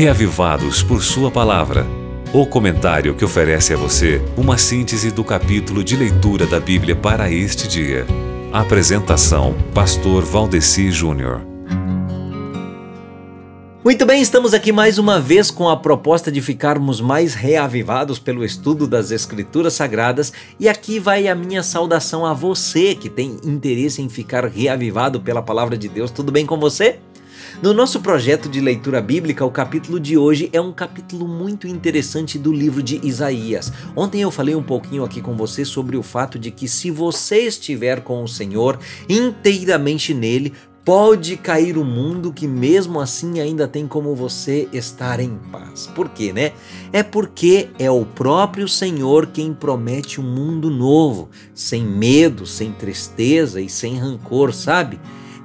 Reavivados por Sua Palavra. O comentário que oferece a você uma síntese do capítulo de leitura da Bíblia para este dia. Apresentação: Pastor Valdeci Júnior. Muito bem, estamos aqui mais uma vez com a proposta de ficarmos mais reavivados pelo estudo das Escrituras Sagradas, e aqui vai a minha saudação a você que tem interesse em ficar reavivado pela palavra de Deus. Tudo bem com você? No nosso projeto de leitura bíblica, o capítulo de hoje é um capítulo muito interessante do livro de Isaías. Ontem eu falei um pouquinho aqui com você sobre o fato de que se você estiver com o Senhor inteiramente nele, Pode cair o mundo que mesmo assim ainda tem como você estar em paz. Por quê, né? É porque é o próprio Senhor quem promete um mundo novo, sem medo, sem tristeza e sem rancor, sabe?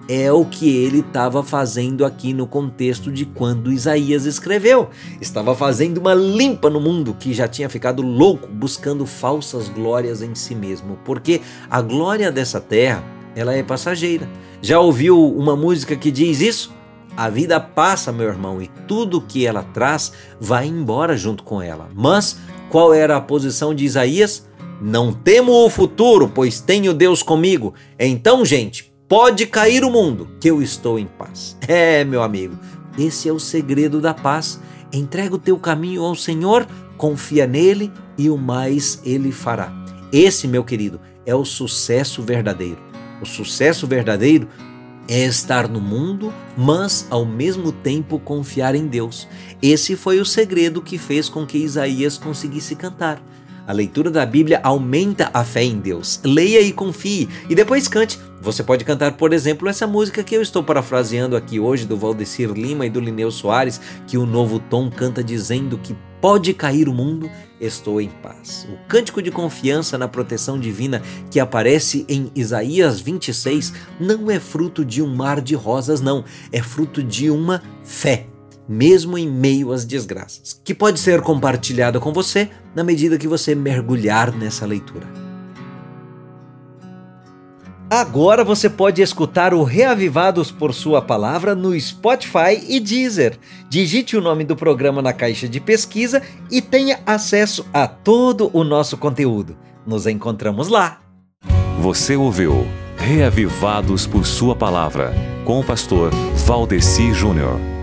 É o que ele estava fazendo aqui no contexto de quando Isaías escreveu. Estava fazendo uma limpa no mundo que já tinha ficado louco buscando falsas glórias em si mesmo, porque a glória dessa terra, ela é passageira já ouviu uma música que diz isso? A vida passa, meu irmão, e tudo que ela traz vai embora junto com ela. Mas qual era a posição de Isaías? Não temo o futuro, pois tenho Deus comigo. Então, gente, pode cair o mundo, que eu estou em paz. É, meu amigo, esse é o segredo da paz. Entrega o teu caminho ao Senhor, confia nele e o mais ele fará. Esse, meu querido, é o sucesso verdadeiro. O sucesso verdadeiro é estar no mundo, mas ao mesmo tempo confiar em Deus. Esse foi o segredo que fez com que Isaías conseguisse cantar. A leitura da Bíblia aumenta a fé em Deus. Leia e confie, e depois cante. Você pode cantar, por exemplo, essa música que eu estou parafraseando aqui hoje, do Valdecir Lima e do Lineu Soares, que o novo tom canta dizendo que pode cair o mundo, estou em paz. O cântico de confiança na proteção divina que aparece em Isaías 26 não é fruto de um mar de rosas, não, é fruto de uma fé mesmo em meio às desgraças, que pode ser compartilhada com você na medida que você mergulhar nessa leitura. Agora você pode escutar o Reavivados por Sua Palavra no Spotify e Deezer. Digite o nome do programa na caixa de pesquisa e tenha acesso a todo o nosso conteúdo. Nos encontramos lá. Você ouviu Reavivados por Sua Palavra com o pastor Valdeci Júnior.